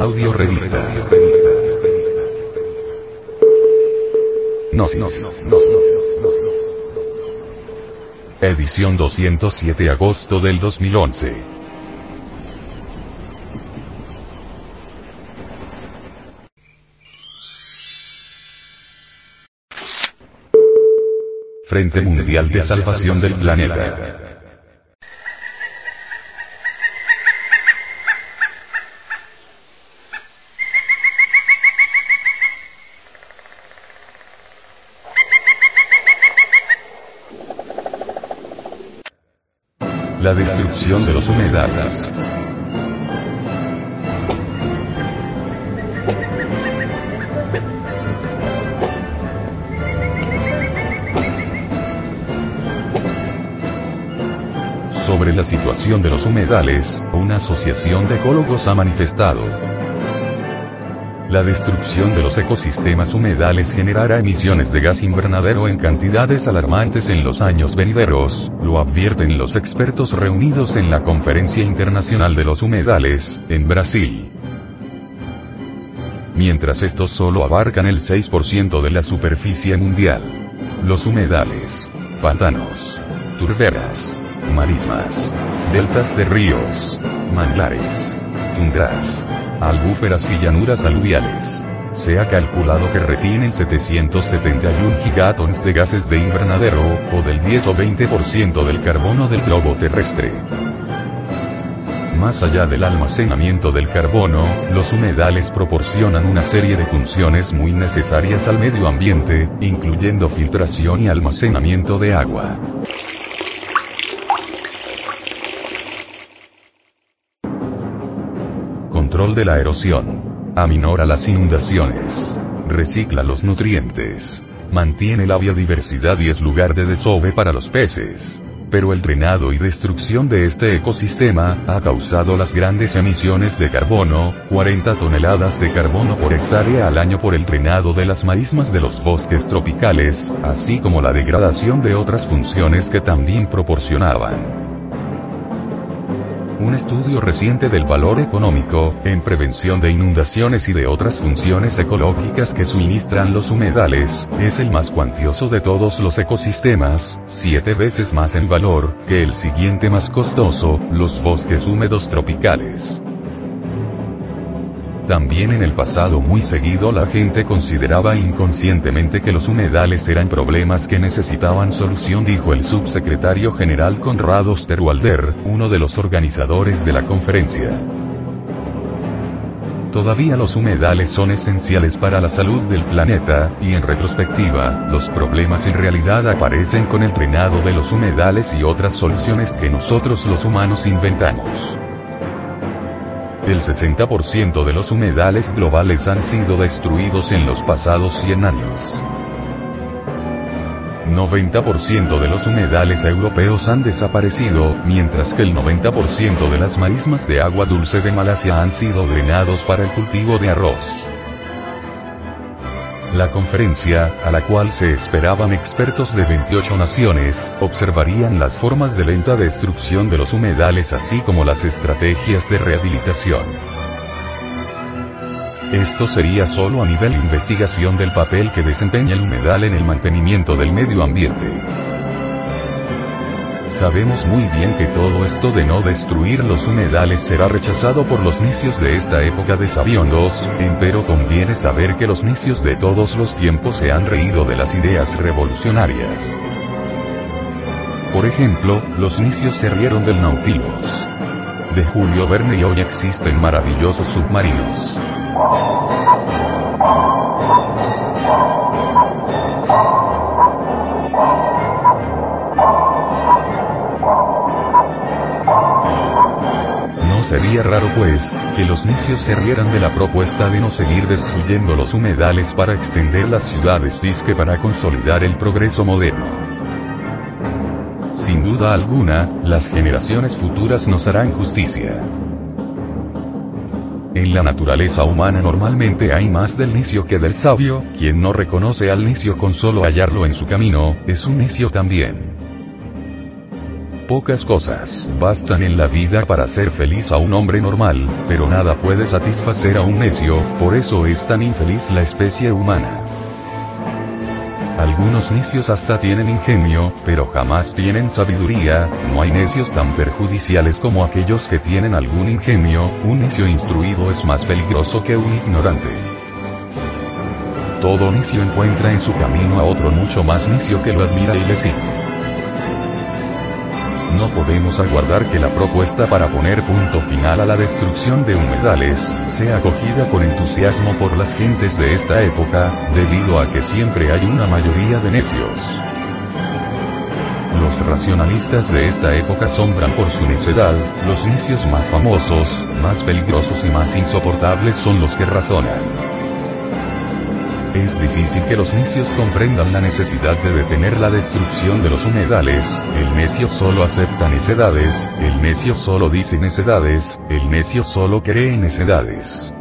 Audio revista. Gnosis. Edición 207 agosto del 2011. Frente Mundial de Salvación del Planeta. La destrucción de los humedales. Sobre la situación de los humedales, una asociación de ecólogos ha manifestado la destrucción de los ecosistemas humedales generará emisiones de gas invernadero en cantidades alarmantes en los años venideros, lo advierten los expertos reunidos en la Conferencia Internacional de los Humedales, en Brasil. Mientras estos solo abarcan el 6% de la superficie mundial. Los humedales, pantanos, turberas, marismas, deltas de ríos, manglares, tundras, albúferas y llanuras aluviales. Se ha calculado que retienen 771 gigatons de gases de invernadero, o del 10 o 20% del carbono del globo terrestre. Más allá del almacenamiento del carbono, los humedales proporcionan una serie de funciones muy necesarias al medio ambiente, incluyendo filtración y almacenamiento de agua. Control de la erosión. Aminora las inundaciones. Recicla los nutrientes. Mantiene la biodiversidad y es lugar de desove para los peces. Pero el drenado y destrucción de este ecosistema ha causado las grandes emisiones de carbono, 40 toneladas de carbono por hectárea al año por el drenado de las marismas de los bosques tropicales, así como la degradación de otras funciones que también proporcionaban. Un estudio reciente del valor económico, en prevención de inundaciones y de otras funciones ecológicas que suministran los humedales, es el más cuantioso de todos los ecosistemas, siete veces más en valor, que el siguiente más costoso, los bosques húmedos tropicales. También en el pasado muy seguido la gente consideraba inconscientemente que los humedales eran problemas que necesitaban solución, dijo el subsecretario general Conrado Osterwalder, uno de los organizadores de la conferencia. Todavía los humedales son esenciales para la salud del planeta, y en retrospectiva, los problemas en realidad aparecen con el drenado de los humedales y otras soluciones que nosotros los humanos inventamos. El 60% de los humedales globales han sido destruidos en los pasados 100 años. 90% de los humedales europeos han desaparecido, mientras que el 90% de las marismas de agua dulce de Malasia han sido drenados para el cultivo de arroz. La conferencia, a la cual se esperaban expertos de 28 naciones, observarían las formas de lenta destrucción de los humedales así como las estrategias de rehabilitación. Esto sería solo a nivel investigación del papel que desempeña el humedal en el mantenimiento del medio ambiente. Sabemos muy bien que todo esto de no destruir los humedales será rechazado por los nicios de esta época de sabiondos, empero conviene saber que los nicios de todos los tiempos se han reído de las ideas revolucionarias. Por ejemplo, los nicios se rieron del Nautilus. De Julio Verne y hoy existen maravillosos submarinos. Sería raro pues, que los necios se rieran de la propuesta de no seguir destruyendo los humedales para extender las ciudades disque para consolidar el progreso moderno. Sin duda alguna, las generaciones futuras nos harán justicia. En la naturaleza humana normalmente hay más del necio que del sabio, quien no reconoce al necio con solo hallarlo en su camino, es un necio también. Pocas cosas bastan en la vida para hacer feliz a un hombre normal, pero nada puede satisfacer a un necio, por eso es tan infeliz la especie humana. Algunos necios hasta tienen ingenio, pero jamás tienen sabiduría, no hay necios tan perjudiciales como aquellos que tienen algún ingenio, un necio instruido es más peligroso que un ignorante. Todo necio encuentra en su camino a otro mucho más necio que lo admira y le sigue. No podemos aguardar que la propuesta para poner punto final a la destrucción de humedales, sea acogida con entusiasmo por las gentes de esta época, debido a que siempre hay una mayoría de necios. Los racionalistas de esta época sombran por su necedad, los necios más famosos, más peligrosos y más insoportables son los que razonan. Es difícil que los necios comprendan la necesidad de detener la destrucción de los humedales, el necio solo acepta necedades, el necio solo dice necedades, el necio solo cree necedades.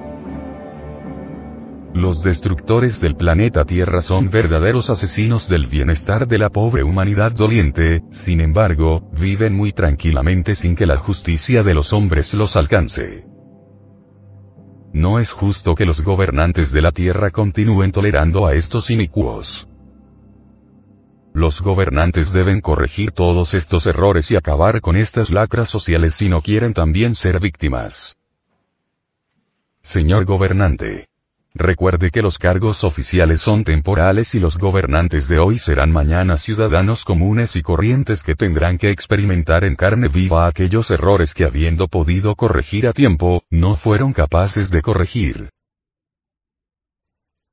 Los destructores del planeta Tierra son verdaderos asesinos del bienestar de la pobre humanidad doliente, sin embargo, viven muy tranquilamente sin que la justicia de los hombres los alcance. No es justo que los gobernantes de la tierra continúen tolerando a estos inicuos. Los gobernantes deben corregir todos estos errores y acabar con estas lacras sociales si no quieren también ser víctimas. Señor gobernante. Recuerde que los cargos oficiales son temporales y los gobernantes de hoy serán mañana ciudadanos comunes y corrientes que tendrán que experimentar en carne viva aquellos errores que habiendo podido corregir a tiempo, no fueron capaces de corregir.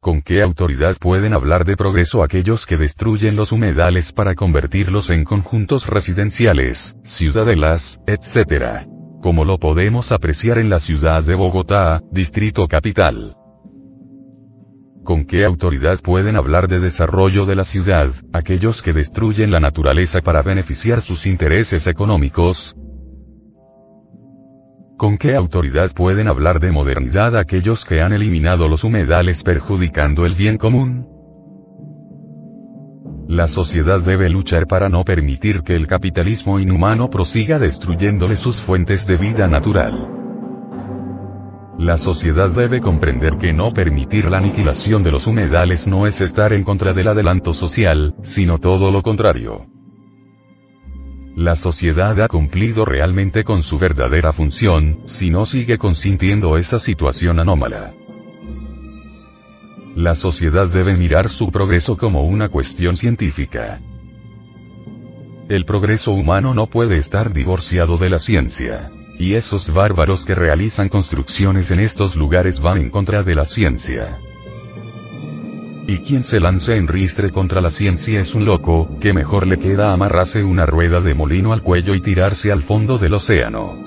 ¿Con qué autoridad pueden hablar de progreso aquellos que destruyen los humedales para convertirlos en conjuntos residenciales, ciudadelas, etc.? Como lo podemos apreciar en la ciudad de Bogotá, distrito capital. ¿Con qué autoridad pueden hablar de desarrollo de la ciudad, aquellos que destruyen la naturaleza para beneficiar sus intereses económicos? ¿Con qué autoridad pueden hablar de modernidad aquellos que han eliminado los humedales perjudicando el bien común? La sociedad debe luchar para no permitir que el capitalismo inhumano prosiga destruyéndole sus fuentes de vida natural. La sociedad debe comprender que no permitir la aniquilación de los humedales no es estar en contra del adelanto social, sino todo lo contrario. La sociedad ha cumplido realmente con su verdadera función, si no sigue consintiendo esa situación anómala. La sociedad debe mirar su progreso como una cuestión científica. El progreso humano no puede estar divorciado de la ciencia. Y esos bárbaros que realizan construcciones en estos lugares van en contra de la ciencia. Y quien se lanza en ristre contra la ciencia es un loco, que mejor le queda amarrarse una rueda de molino al cuello y tirarse al fondo del océano.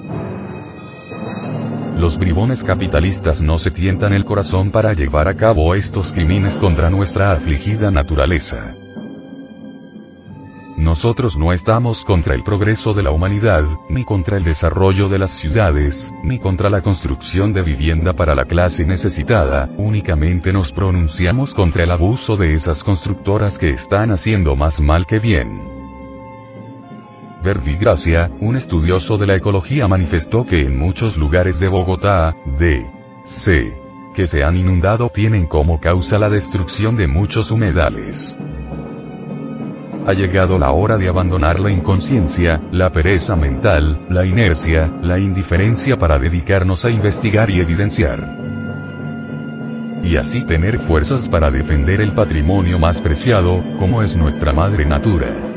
Los bribones capitalistas no se tientan el corazón para llevar a cabo estos crímenes contra nuestra afligida naturaleza. Nosotros no estamos contra el progreso de la humanidad, ni contra el desarrollo de las ciudades, ni contra la construcción de vivienda para la clase necesitada, únicamente nos pronunciamos contra el abuso de esas constructoras que están haciendo más mal que bien. Gracia, un estudioso de la ecología manifestó que en muchos lugares de Bogotá, D. C. que se han inundado tienen como causa la destrucción de muchos humedales ha llegado la hora de abandonar la inconsciencia, la pereza mental, la inercia, la indiferencia para dedicarnos a investigar y evidenciar. Y así tener fuerzas para defender el patrimonio más preciado, como es nuestra madre natura.